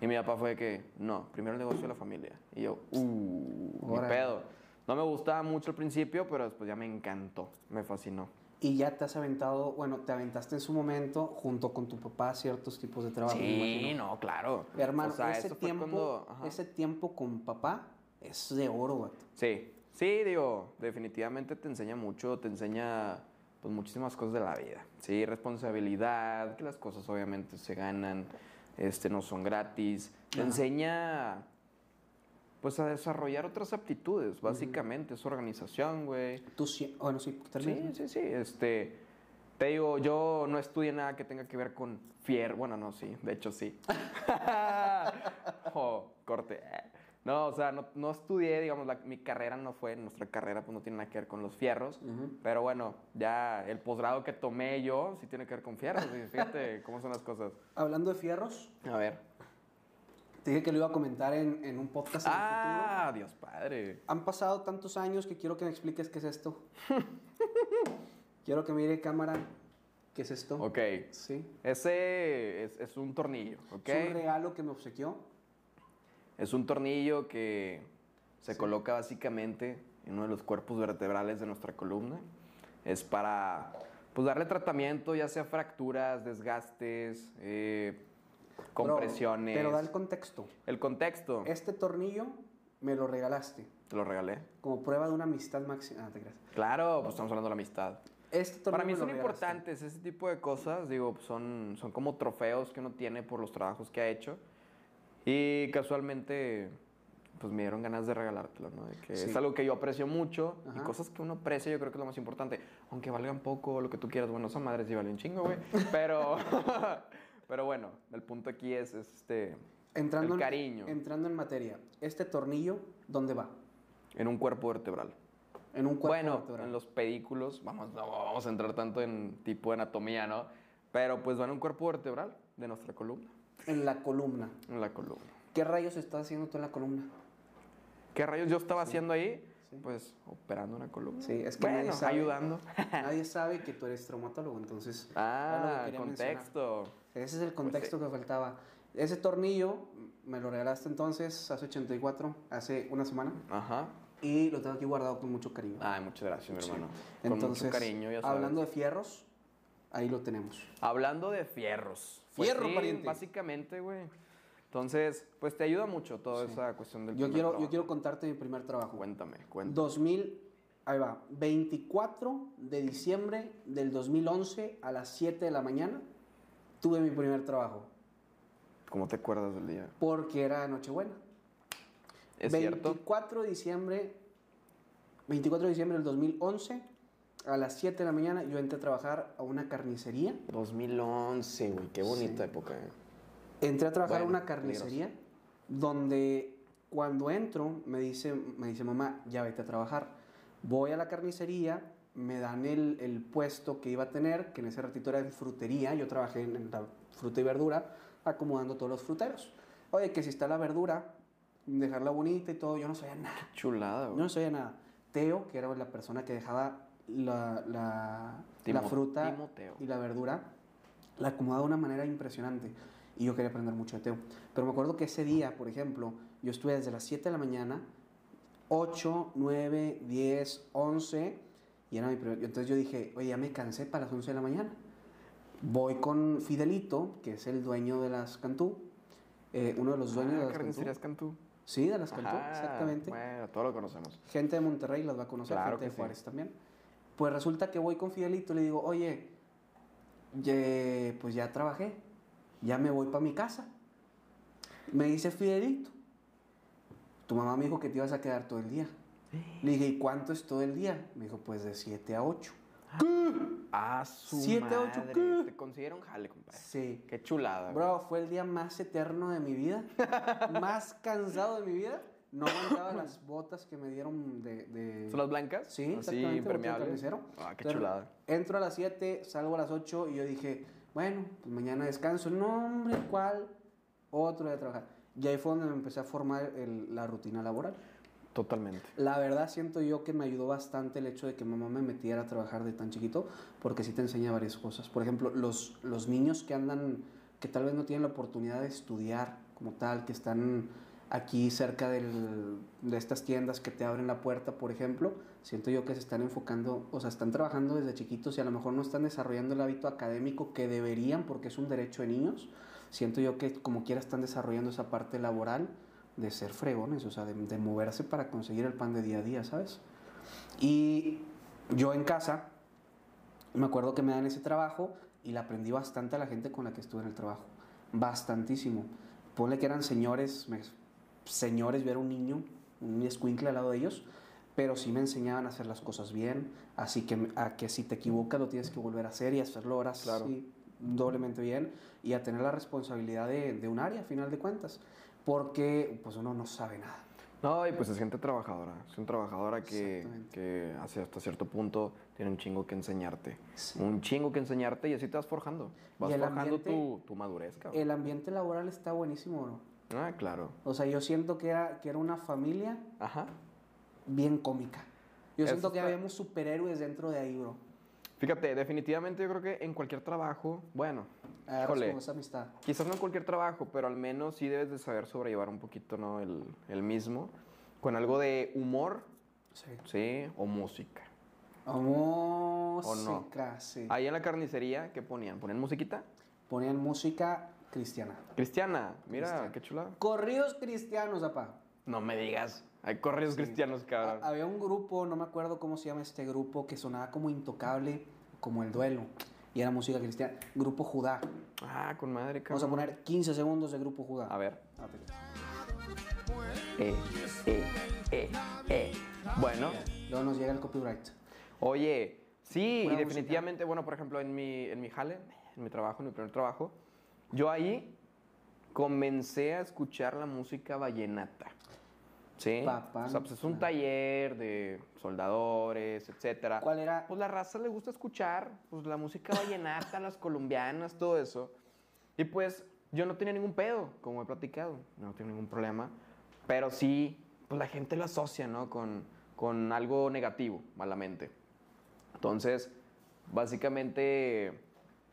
A: Y mi papá fue que, no, primero el negocio de la familia. Y yo, uh, mi pedo. No me gustaba mucho al principio, pero después ya me encantó, me fascinó.
B: y ya te has aventado, bueno, te aventaste en su momento junto con tu papá ciertos tipos de trabajo.
A: Sí, no, claro.
B: Hermano,
A: O sea,
B: ese, tiempo,
A: cuando-
B: ese tiempo con papá es de oro, vato.
A: Sí, sí, digo, definitivamente te enseña mucho, te enseña pues muchísimas cosas de la vida. Sí, responsabilidad, que las cosas obviamente se ganan, este, no son gratis. Te
B: Ajá.
A: enseña pues a desarrollar otras aptitudes, básicamente, es organización, güey.
B: Tú sí, bueno, sí,
A: Sí, sí, sí, este... Te digo, yo no estudié nada que tenga que ver con fierro. Bueno, no, sí, de hecho sí. oh, corte. No, o sea, no, no estudié, digamos, la- mi carrera no fue, nuestra carrera pues no tiene nada que ver con los fierros. Pero bueno, ya el posgrado que tomé yo sí tiene que ver con fierros. y fíjate cómo son las cosas.
B: Hablando de fierros,
A: A ver.
B: te dije que lo iba a comentar en, en un podcast en el futuro.
A: Ah, Dios padre.
B: Han pasado tantos años que quiero que me expliques qué es esto. quiero que mire cámara qué es esto.
A: Ok.
B: Sí.
A: Ese es, es un tornillo, ¿ok?
B: Es un regalo que me obsequió.
A: Es un tornillo que se
B: Sí.
A: coloca básicamente en uno de los cuerpos vertebrales de nuestra columna. Es para pues, darle tratamiento, ya sea fracturas, desgastes, eh, compresiones.
B: Pero da el contexto.
A: El contexto,
B: Este tornillo me lo regalaste
A: te lo regalé.
B: como prueba de una amistad máxima. Ah, te creas.
A: Claro, pues estamos hablando de la amistad.
B: Este
A: Para mí son importantes ese tipo de cosas, digo, son, son como trofeos que uno tiene por los trabajos que ha hecho. Y casualmente, pues me dieron ganas de regalártelo, ¿no? De que
B: Sí.
A: Es algo que yo aprecio mucho y
B: Ajá.
A: cosas que uno aprecia yo creo que es lo más importante. Aunque valgan poco, lo que tú quieras, bueno, esa madre sí vale un chingo, güey. Pero, pero bueno, el punto aquí es, es este,
B: Entrando
A: el
B: en-
A: cariño
B: entrando en materia, este tornillo, ¿dónde va?
A: en un cuerpo vertebral.
B: En un cuerpo
A: bueno,
B: vertebral.
A: en los pedículos, vamos, no vamos a entrar tanto en tipo de anatomía, ¿no? Pero pues va en un cuerpo vertebral de nuestra columna,
B: En la columna.
A: en la columna.
B: ¿Qué rayos estás haciendo tú en la columna?
A: ¿Qué rayos yo estaba haciendo ahí?
B: Sí.
A: Pues operando una columna.
B: Sí, es que
A: bueno,
B: nadie sabe.
A: ayudando.
B: Nadie sabe que tú eres traumatólogo, entonces. lo que
A: Ah,
B: quería mencionar.
A: contexto.
B: Ese es el contexto
A: Pues
B: que faltaba. Ese tornillo me lo regalaste entonces hace 84, hace una semana,
A: Ajá.
B: y lo tengo aquí guardado con mucho cariño.
A: Ay, muchas gracias, mi
B: Sí.
A: hermano. Con
B: Entonces,
A: mucho cariño, ya sabes.
B: hablando de fierros, ahí lo tenemos.
A: Hablando de fierros. Pues
B: Fierro,
A: sí,
B: pariente.
A: Básicamente, güey. Entonces, pues te ayuda mucho toda
B: Sí.
A: esa cuestión del
B: Yo quiero, yo
A: trabajo.
B: quiero contarte mi primer trabajo.
A: Cuéntame, cuéntame.
B: 2000, ahí va, 24 de diciembre del 2011 a las 7 de la mañana tuve mi primer trabajo,
A: ¿Cómo te acuerdas del día?
B: porque era Nochebuena.
A: ¿Es cierto?
B: 24 de diciembre, 24 de diciembre del 2011 a las 7 de la mañana yo entré a trabajar a una carnicería.
A: 2011, güey. Qué bonita
B: Sí.
A: época. eh.
B: Entré a trabajar
A: Bueno,
B: a una carnicería donde cuando entro me dice, me dice mamá, ya vete a trabajar. Voy a la carnicería, me dan el, el puesto que iba a tener, que en ese ratito era en frutería, yo trabajé en, en la fruta y verdura, acomodando todos los fruteros. Oye, que si está la verdura, dejarla bonita y todo, yo no sabía nada.
A: Chulada,
B: Yo
A: güey.
B: no sabía nada. Teo, que era la persona que dejaba la, la, la fruta
A: Timoteo.
B: y la verdura, la acomodaba de una manera impresionante. Y yo quería aprender mucho de Teo. Pero me acuerdo que ese día, por ejemplo, yo estuve desde las 7 de la mañana, 8, 9, 10, 11, y era mi primer... Entonces yo dije, oye, ya me cansé para las 11 de la mañana. Voy con Fidelito, que es el dueño de las Cantú, eh, uno de los dueños de
A: Ah,
B: las Cantú.
A: Cantú.
B: Sí, de las Cantú,
A: Ajá,
B: exactamente.
A: Bueno, todo lo conocemos.
B: Gente de Monterrey las va a conocer,
A: Claro
B: gente de
A: sí.
B: Juárez también. Pues resulta que voy con Fidelito y le digo, oye, ye- pues ya trabajé, ya me voy para mi casa. Me dice Fidelito, tu mamá me dijo que te ibas a quedar todo el día. Le dije, ¿y cuánto es todo el día? Me dijo, pues de 7 a 8.
A: Ah, su
B: Siete, ocho,
A: madre.
B: ¿qué?
A: Te considero un jale, compadre.
B: Sí.
A: Qué chulada, güey.
B: Bro, fue el día más eterno de mi vida, más cansado de mi vida. No aguantaba las botas que me dieron de... de-
A: ¿Son las blancas?
B: Sí, exactamente,
A: impermeables. Ah, qué
B: Entonces,
A: chulada.
B: Entro a las 7, salgo a las 8 y yo dije, bueno, pues mañana descanso. No, hombre, ¿cuál? Otro día de trabajar. Y ahí fue donde me empecé a formar el- la rutina laboral.
A: Totalmente.
B: La verdad siento yo que me ayudó bastante el hecho de que mamá me metiera a trabajar de tan chiquito, porque sí te enseña varias cosas. Por ejemplo, los, los niños que andan, que tal vez no tienen la oportunidad de estudiar como tal, que están aquí cerca del- de estas tiendas que te abren la puerta, por ejemplo, siento yo que se están enfocando, o sea, están trabajando desde chiquitos y a lo mejor no están desarrollando el hábito académico que deberían porque es un derecho de niños. Siento yo que como quiera están desarrollando esa parte laboral de ser fregones, o sea, de, de moverse para conseguir el pan de día a día, ¿sabes? Y yo en casa, me acuerdo que me dan ese trabajo y le aprendí bastante a la gente con la que estuve en el trabajo. Bastantísimo. Ponle que eran señores, me- señores, yo era un niño, un escuincle al lado de ellos, pero sí me enseñaban a hacer las cosas bien, así que a que si te equivocas lo tienes que volver a hacer y hacerlo ahora
A: Claro.
B: sí, doblemente bien y a tener la responsabilidad de, de un área, a final de cuentas, porque pues uno no sabe nada.
A: No, y pues es gente trabajadora. Es una trabajadora que, que hacia hasta cierto punto tiene un chingo que enseñarte.
B: Sí.
A: Un chingo que enseñarte y así te vas forjando. Vas forjando
B: ambiente-
A: tu, tu madurez, cabrón.
B: El ambiente laboral está buenísimo, bro.
A: Ah, claro.
B: O sea, yo siento que era, que era una familia
A: Ajá.
B: bien cómica. Yo
A: Eso
B: siento que
A: está-
B: habíamos superhéroes dentro de ahí, bro.
A: Fíjate, definitivamente yo creo que en cualquier trabajo, bueno,
B: como esa amistad.
A: quizás no en cualquier trabajo, pero al menos sí debes de saber sobrellevar un poquito, ¿no? El, el mismo. Con algo de humor,
B: Sí.
A: ¿sí? O música.
B: Música, sí.
A: Ahí en la carnicería, ¿qué ponían? ¿Ponían musiquita?
B: Ponían música cristiana.
A: Cristiana. Mira,
B: Cristiana.
A: qué chula.
B: Corridos cristianos, apá.
A: No me digas. Hay correos cristianos, cabrón.
B: Ha- Había un grupo, no me acuerdo cómo se llama este grupo, que sonaba como intocable, como el duelo. Y era música cristiana. Grupo Judá.
A: Ah, con madre,
B: Vamos a
A: cabrón.
B: poner 15 segundos de Grupo Judá.
A: A ver. Eh, eh, eh, eh. Bueno,
B: Luego nos llega el copyright.
A: oye, sí, y definitivamente, bueno, por ejemplo, en mi, en mi jale, en mi trabajo, en mi primer trabajo, yo ahí comencé a escuchar la música vallenata. ¿Sí?
B: Papá,
A: o sea, pues es un taller de soldadores, etcétera.
B: ¿Cuál era?
A: Pues la raza le gusta escuchar pues, la música vallenata, las colombianas, todo eso. Y pues yo no tenía ningún pedo, como he platicado, no tengo ningún problema. Pero sí, pues la gente lo asocia, ¿no? Con, con algo negativo, malamente. Entonces, básicamente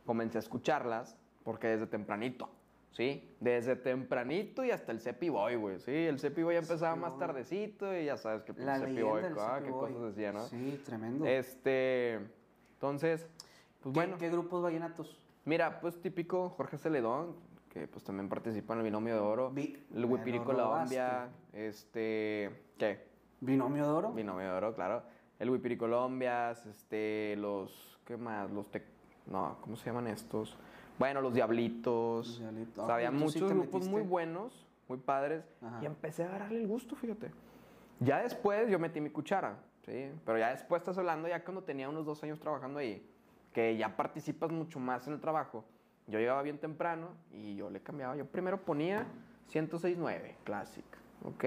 A: comencé a escucharlas porque desde tempranito, ¿sí? Desde tempranito y hasta el Cepi Boy, güey, ¿sí? El Cepi Boy empezaba más tardecito y ya sabes que pues,
B: La
A: Cepi Boy, ah, qué cosas decía, ¿no?
B: Sí, tremendo.
A: Este, entonces, pues
B: ¿Qué,
A: bueno,
B: ¿Qué grupos vallenatos?
A: mira, pues típico Jorge Celedón, que pues también participa en el Binomio de Oro,
B: Vi-
A: el Huipirico
B: lo
A: Colombia, este, ¿qué?
B: ¿Binomio de oro?
A: Binomio de Oro, claro, el Huipirico Colombias, este, los, ¿qué más? Los, tec- no, ¿cómo se llaman estos? Bueno, los Diablitos,
B: Los Diablitos.
A: o sea,
B: Ah,
A: había
B: sí
A: muchos grupos muy buenos, muy padres,
B: Ajá.
A: y empecé a agarrarle el gusto, fíjate. Ya después yo metí mi cuchara, ¿sí? Pero ya después estás hablando ya cuando tenía unos dos años trabajando ahí, que ya participas mucho más en el trabajo. Yo llegaba bien temprano y yo le cambiaba. Yo primero ponía 106.9, Classic, ¿ok?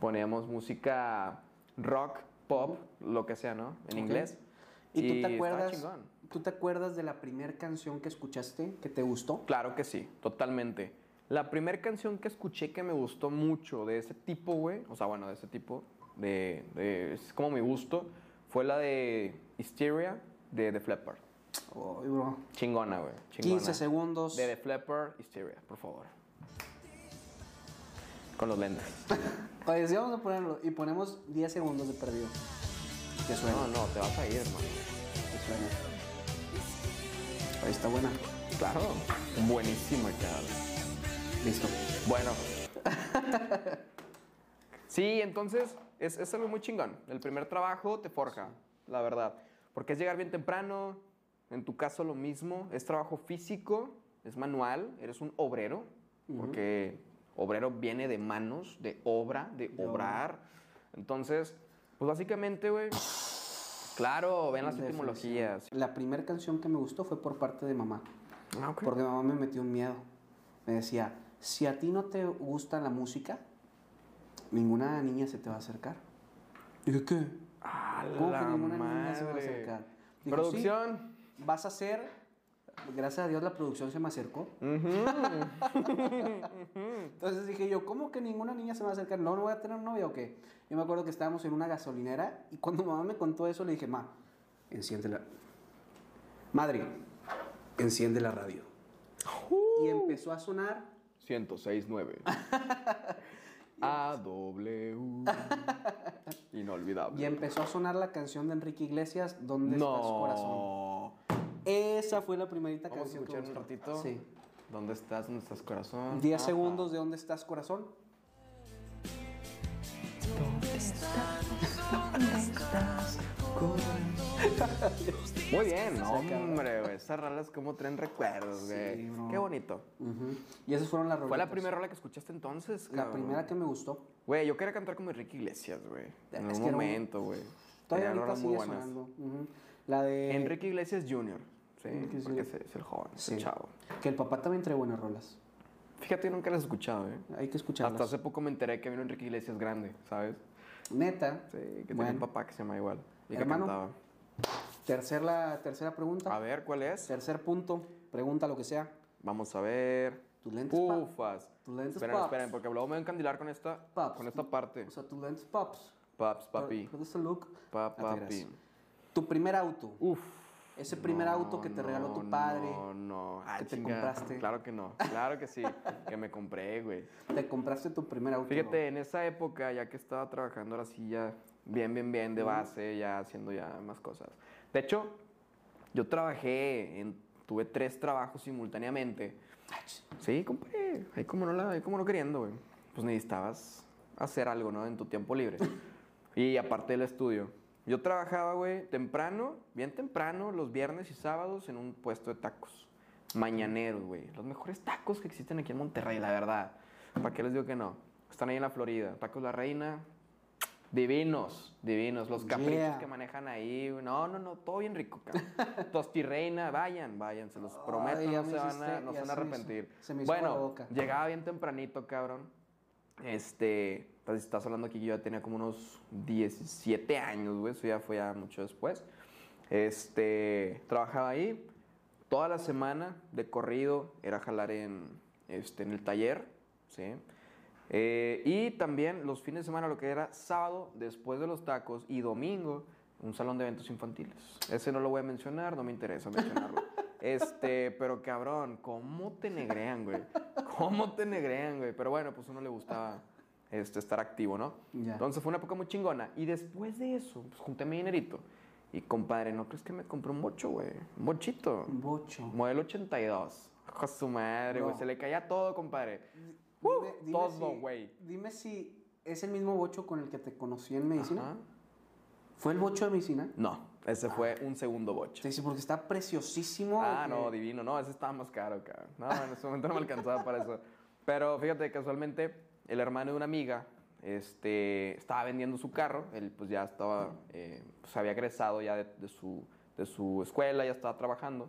A: Poníamos música rock, pop, lo que sea, ¿no? En inglés.
B: ¿Y tú te acuerdas? ¿Tú te acuerdas de la primera canción que escuchaste que te gustó?
A: Claro que sí, totalmente. La primera canción que escuché que me gustó mucho de ese tipo, güey, o sea, bueno, de ese tipo, de, de- es como mi gusto, fue la de Hysteria de The Flapper.
B: Ay, bro.
A: Chingona, güey. chingona.
B: 15 segundos.
A: De The Flapper, Hysteria, por favor. Con los lentes.
B: Oye, sí, vamos a ponerlo. Y ponemos 10 segundos de perdido. Que suene.
A: No, no, te vas a ir, hermano.
B: Que suene. Ahí está buena.
A: Claro. Buenísimo, cabrón.
B: Listo.
A: Bueno. Sí, entonces es, es algo muy chingón. El primer trabajo te forja, la verdad. Porque es llegar bien temprano, en tu caso lo mismo, es trabajo físico, es manual, eres un obrero, porque obrero viene de manos, de obra, de obrar. Entonces, pues básicamente, güey, claro, ven las etimologías.
B: La primera canción que me gustó fue por parte de mamá.
A: Ah.
B: Porque mamá me metió un miedo. Me decía, si a ti no te gusta la música, ninguna niña se te va a acercar. Dije, ¿qué? ¿Cómo que ninguna niña se va a
A: madre.
B: acercar? Dijo,
A: Producción.
B: "Sí, vas a ser... Gracias a Dios la producción se me acercó. Entonces dije yo, ¿cómo que ninguna niña se me va a acercar? ¿No, no voy a tener novia o qué? Yo me acuerdo que estábamos en una gasolinera y cuando mamá me contó eso le dije, ma, enciende la... Madre, enciende la radio. Y empezó a sonar
A: 1069. AW. Inolvidable.
B: Y empezó a sonar la canción de Enrique Iglesias, ¿Dónde estás, corazón?
A: No.
B: Esa fue la primerita
A: Vamos a
B: canción que
A: escuchar un ratito.
B: Sí.
A: ¿Dónde estás? ¿Dónde estás, corazón?
B: 10
A: Ajá.
B: segundos de ¿Dónde estás, corazón?
A: Muy bien,
B: acabó.
A: hombre, güey. Esas rolas como traen recuerdos, güey.
B: Sí.
A: Qué bonito.
B: Y esas fueron las
A: ¿Fue la primera rola que escuchaste entonces?
B: La
A: cabrón?
B: primera que me gustó.
A: Güey, yo quería cantar como Enrique Iglesias, güey. En
B: Es
A: un momento, güey.
B: Todavía
A: rolas muy
B: sigue
A: buenas.
B: La de...
A: Enrique Iglesias Jr., sí, porque
B: Jr.
A: es, el joven, es
B: Sí.
A: el chavo.
B: Que el papá también trae buenas rolas.
A: Fíjate, nunca las he escuchado, ¿eh?
B: Hay que escucharlas.
A: Hasta hace poco me enteré que vino Enrique Iglesias grande, ¿sabes?
B: Neta.
A: Sí, que tenía
B: Bueno.
A: un papá que se llama igual. Y
B: Hermano.
A: que cantaba.
B: Tercer, la, tercera pregunta.
A: A ver, ¿cuál es?
B: Tercer punto. Pregunta lo que sea.
A: Vamos a ver.
B: Tus lentes pop.
A: Ufas.
B: Tus lentes
A: Esperen,
B: pops.
A: esperen, porque luego me voy a encandilar con esta,
B: Pops.
A: con esta parte.
B: O sea, tus lentes pops.
A: Paps, papi.
B: Pero ese look.
A: Pa,
B: Ah,
A: papi.
B: Tu primer auto.
A: Uf.
B: Ese primer auto que te regaló tu
A: no,
B: padre.
A: No, no. Ah,
B: que te
A: chinga.
B: compraste.
A: Claro que no. Claro que sí. que me compré, güey.
B: Te compraste tu primer auto.
A: Fíjate, en esa época, ya que estaba trabajando ahora sí ya bien, bien, bien de base, ya haciendo ya más cosas. De hecho, yo trabajé, en, tuve tres trabajos simultáneamente. Sí, compré. Ahí como no, la, ahí como no queriendo, güey. Pues necesitabas hacer algo, ¿no? En tu tiempo libre. y aparte del estudio. Yo trabajaba, güey, temprano, bien temprano, los viernes y sábados en un puesto de tacos. Mañaneros, güey. Los mejores tacos que existen aquí en Monterrey, la verdad. ¿Para qué les digo que no? Están ahí en la Florida. Tacos La Reina. Divinos, divinos. Los caprichos
B: Yeah.
A: que manejan ahí. No, no, no. Todo bien rico, cabrón. Tostirreina, vayan, vayan. Se los prometo,
B: Ay,
A: no se van a, no se van arrepentir.
B: se me hizo agua la
A: bueno,
B: boca.
A: llegaba bien tempranito, cabrón. Este, pues si estás hablando aquí, yo ya tenía como unos 17 años, güey. Eso ya fue ya mucho después. Este, trabajaba ahí. Toda la semana de corrido era jalar en, este, en el taller, ¿sí? Eh, y también los fines de semana, lo que era sábado, después de los tacos, y domingo, un salón de eventos infantiles. Ese no lo voy a mencionar, no me interesa mencionarlo. Este, pero cabrón, ¿cómo te negrean, güey? ¿Cómo te negrean, güey? Pero bueno, pues uno le gustaba este, estar activo, ¿no?
B: Ya.
A: Entonces fue una época muy chingona. Y después de eso, pues junté mi dinerito. Y compadre, ¿no crees que me compré un bocho, güey? Un bochito.
B: Un bocho.
A: Modelo 82. Hijo de su madre, güey.
B: No.
A: Se le caía todo, compadre. Uh,
B: Dime- dime
A: todo,
B: si-
A: güey.
B: Dime si es el mismo bocho con el que te conocí en medicina.
A: Ajá.
B: ¿Fue el bocho de medicina?
A: No, ese fue un segundo bocho.
B: Sí, sí, porque está preciosísimo.
A: Ah, no, divino. No, ese estaba más caro, cabrón. No, en ese momento no me alcanzaba para eso. Pero fíjate, casualmente, el hermano de una amiga este, estaba vendiendo su carro. Él, pues, ya estaba, eh, pues, había egresado ya de, de su, de su escuela, ya estaba trabajando.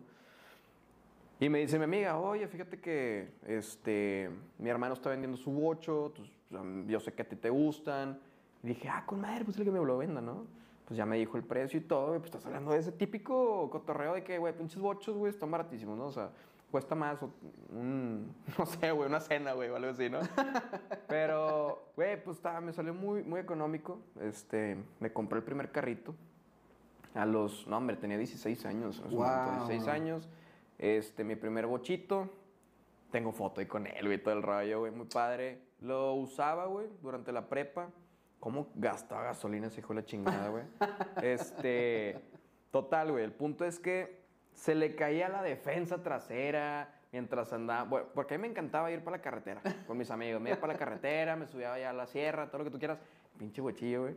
A: Y me dice mi amiga, oye, fíjate que este, mi hermano está vendiendo su bocho, tus- yo sé que a ti te gustan. Y dije, ah, con madre, pues el que me lo venda, ¿no? Pues ya me dijo el precio y todo, güey, pues estás hablando de ese típico cotorreo de que, güey, pinches bochos, güey, están baratísimos, ¿no? O sea, cuesta más un, no sé, güey, una cena, güey, o algo así, ¿no? Pero, güey, pues estaba, me salió muy, muy económico. Este, me compré el primer carrito. A los, no, hombre, tenía 16 años. En momento,
B: Wow.
A: 16 años. Este, mi primer bochito. Tengo foto ahí con él, güey, todo el rollo, güey, muy padre. Lo usaba, güey, durante la prepa. ¿Cómo gastaba gasolina ese hijo de la chingada, güey? este, total, güey, el punto es que se le caía la defensa trasera mientras andaba, bueno, porque a mí me encantaba ir para la carretera con mis amigos. Me iba para la carretera, me subía allá a la sierra, todo lo que tú quieras. Pinche huechillo, güey.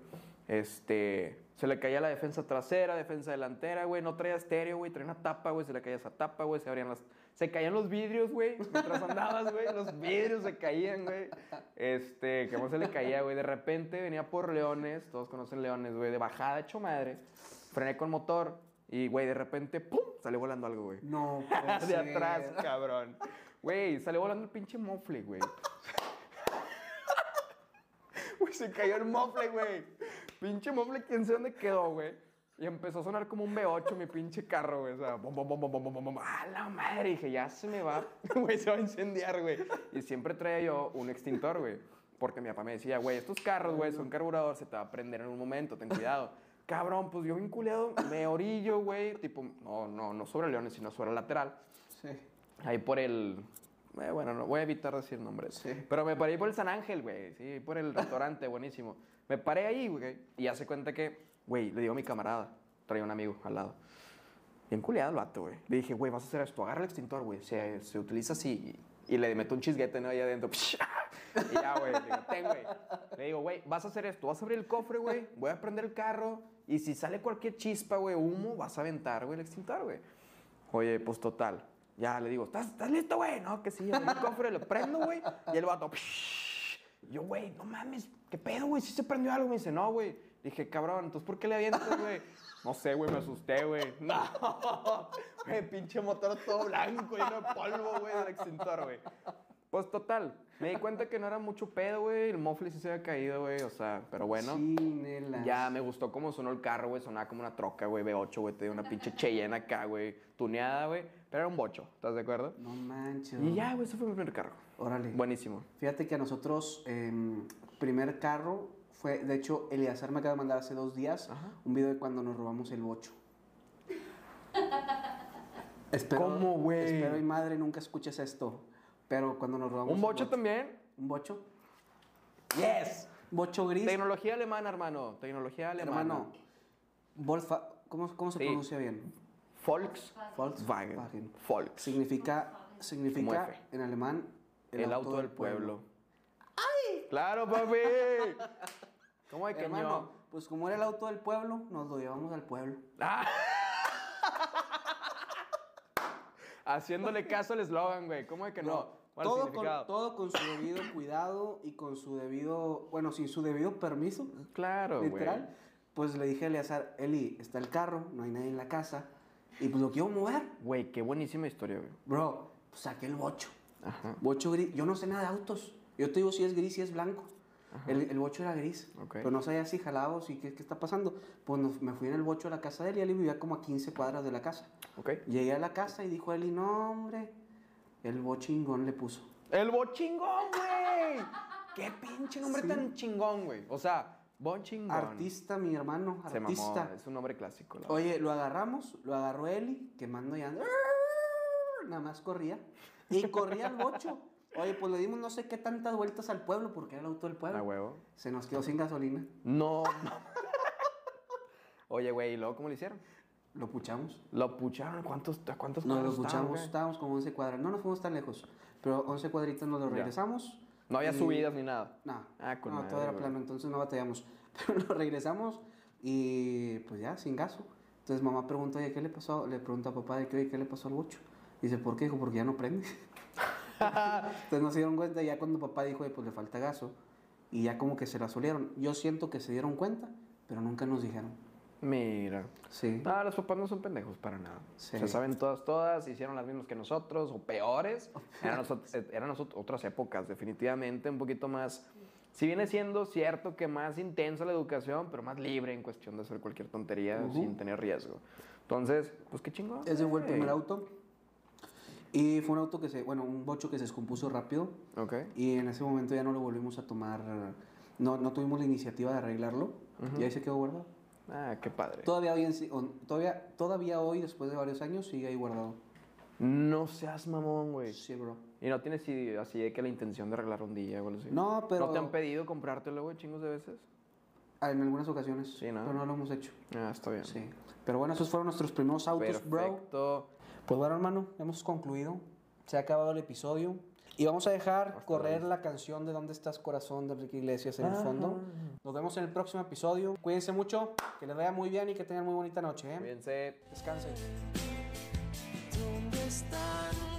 A: Este, se le caía la defensa trasera, defensa delantera, güey. No traía estéreo, güey. Traía una tapa, güey. Se le caía esa tapa, güey. Se abrían las... Se caían los vidrios, güey. Mientras andabas, güey. Los vidrios se caían, güey. Este, que no se le caía, güey. De repente venía por Leones. Todos conocen Leones, güey. De bajada, hecho madre. Frené con motor. Y, güey, de repente, ¡pum! Salió volando algo, güey.
B: No, puede
A: de atrás, cabrón. Güey, salió volando el pinche mofle, güey. Güey, se cayó el mofle, güey. Pinche mofle, quién sé dónde quedó, güey. Y empezó a sonar como un B8 mi pinche carro, güey. O sea, bom, bom, bom, bom, bom, bom, bom. ¡Ah, la madre! Y dije, ya se me va, güey, se va a incendiar, güey. Y siempre traía yo un extintor, güey. Porque mi papá me decía, güey, estos carros, güey, son carburador, se te va a prender en un momento, ten cuidado. Cabrón, pues yo bien culeado, me orillo, güey. Tipo, no, no, no sobre Leones, sino sobre lateral.
B: Sí.
A: Ahí por el... Eh, bueno, no, voy a evitar decir nombres. Sí. Pero me paré por el San Ángel, güey. Sí, por el restaurante, buenísimo. Me paré ahí, güey. Y hace cuenta que güey, le digo a mi camarada, traía un amigo al lado. Bien culiado el vato, güey. Le dije, güey, vas a hacer esto, agarra el extintor, güey. Se, se utiliza así. Y le meto un chisguete, ¿no? Ahí adentro. Y ya, güey. Le digo, güey. Vas a hacer esto. Vas a abrir el cofre, güey. Voy a prender el carro. Y si sale cualquier chispa, güey, humo, vas a aventar, güey, el extintor, güey. Oye, pues total. Ya le digo, ¿estás, ¿estás listo, güey? No, que sí. Abrí el cofre, lo prendo, güey. Y el vato, yo, güey, no mames, ¿qué pedo, güey? ¿Sí se prendió algo? Me dice, no, güey. Dije, cabrón, entonces ¿por qué le avientas, güey? No sé, güey, me asusté, güey. No, güey, pinche motor todo blanco, lleno de polvo, güey, del extintor, güey. Pues total, me di cuenta que no era mucho pedo, güey. El mofle sí se había caído, güey, o sea, pero bueno.
B: Chinelas.
A: Ya me gustó cómo sonó el carro, güey. Sonaba como una troca, güey, V8, güey. Tenía una pinche Cheyenne acá, güey. Tuneada, güey. Pero era un bocho, ¿estás de acuerdo?
B: No manches.
A: Y ya, güey, ese fue mi primer carro.
B: Órale.
A: Buenísimo.
B: Fíjate que a nosotros, em, primer carro fue, de hecho, Eliazar me acaba de mandar hace dos días
A: Ajá.
B: un video de cuando nos robamos el bocho. espero,
A: ¿Cómo, güey?
B: Espero y madre nunca escuches esto. Pero cuando nos robamos
A: ¿Un
B: el
A: bocho también?
B: ¿Un bocho? ¡Yes! Bocho gris.
A: Tecnología alemana, hermano. Tecnología alemana.
B: Hermano, Volfa- ¿cómo, cómo se
A: Sí.
B: pronuncia bien?
A: Volkswagen.
B: Volkswagen.
A: Volks.
B: Significa, significa en alemán
A: El, auto, del pueblo. ¡Ay! ¡Claro, papi! ¿Cómo hay que
B: Hermano,
A: no?
B: pues como era el auto del pueblo, nos lo llevamos al pueblo.
A: Ah. Haciéndole caso al eslogan, güey. ¿Cómo hay que no? ¿Cuál es el
B: todo, con,
A: significado?
B: todo con su debido cuidado y con su debido, bueno, sin su debido permiso,
A: Claro, güey.
B: literal. Pues le dije a Eleazar, Eli, está el carro, no hay nadie en la casa, y pues lo quiero mover.
A: Güey, qué buenísima historia, güey.
B: Bro, pues saqué el bocho.
A: Ajá.
B: Bocho gris. Yo no sé nada de autos. Yo te digo si es gris, si es blanco. El, el bocho era gris.
A: Ok.
B: Pero no sabía si jalaba o si qué, qué está pasando. Pues nos- me fui en el bocho a la casa de él y él vivía como a 15 cuadras de la casa.
A: Ok.
B: Llegué a la casa y dijo Eli, no, hombre. El bochingón le puso.
A: ¡El bochingón, güey! ¡Qué pinche nombre tan chingón, güey! O sea, bochingón.
B: Artista, mi hermano,
A: Se
B: artista.
A: mamó. Es un nombre clásico. la.
B: Oye, lo agarramos, lo agarró Eli, quemando ya. Nada más corría. Y corría el bocho. Oye, pues le dimos no sé qué tantas vueltas al pueblo porque era el auto del pueblo.
A: A huevo.
B: Se nos quedó sin gasolina.
A: No. Oye, güey, ¿y luego cómo lo hicieron?
B: Lo puchamos.
A: ¿Lo pucharon? ¿Cuántos, a cuántos
B: lo
A: cuadros estaban,
B: puchamos, estábamos como 11 cuadras. No nos fuimos tan lejos, pero 11 cuadritos nos lo
A: Ya.
B: regresamos.
A: No había
B: y-
A: subidas ni nada.
B: No,
A: Ah, con
B: no
A: madre,
B: todo era plano, entonces no batallamos. Pero lo regresamos y pues ya, sin gaso. Entonces mamá pregunta, oye, ¿qué le pasó? Le pregunta a papá de que, oye, ¿qué le pasó al bocho? Dice, ¿por qué? Dijo, porque ya no prende. Entonces no se dieron cuenta ya cuando papá dijo, pues le falta gaso. Y ya como que se la solieron. Yo siento que se dieron cuenta, pero nunca nos dijeron.
A: Mira.
B: Sí.
A: No, los papás no son pendejos para nada.
B: Sí.
A: Se saben todas, todas, hicieron las mismas que nosotros, o peores. Eran, nosotros, eran otras épocas, definitivamente, un poquito más. Si viene siendo cierto que más intensa la educación, pero más libre en cuestión de hacer cualquier tontería
B: Ujú.
A: sin tener riesgo. Entonces, pues qué chingón.
B: Ese fue el primer auto. Y fue un auto que se, bueno, un bocho que se descompuso rápido.
A: Ok.
B: Y en ese momento ya no lo volvimos a tomar. No, no tuvimos la iniciativa de arreglarlo. Y ahí se quedó guardado.
A: Ah, qué padre.
B: Todavía hoy, todavía, todavía hoy, después de varios años, sigue ahí guardado.
A: No seas mamón, güey.
B: Sí, bro.
A: Y no tienes así de que la intención de arreglar un día o algo así.
B: No, pero
A: ¿No te han pedido comprártelo, güey, chingos de veces?
B: ah, en algunas ocasiones.
A: Sí, ¿no?
B: Pero no lo hemos hecho.
A: Ah, está bien.
B: Sí. Pero bueno, esos fueron nuestros primeros autos, bro. Pues bueno, hermano, hemos concluido. Se ha acabado el episodio. Y vamos a dejar
A: Hasta
B: correr la canción de ¿Dónde estás corazón? de Enrique Iglesias en el fondo. Nos vemos en el próximo episodio. Cuídense mucho, que les vaya muy bien y que tengan muy bonita noche. ¿eh?
A: Cuídense.
B: Descansen.
D: ¿Dónde están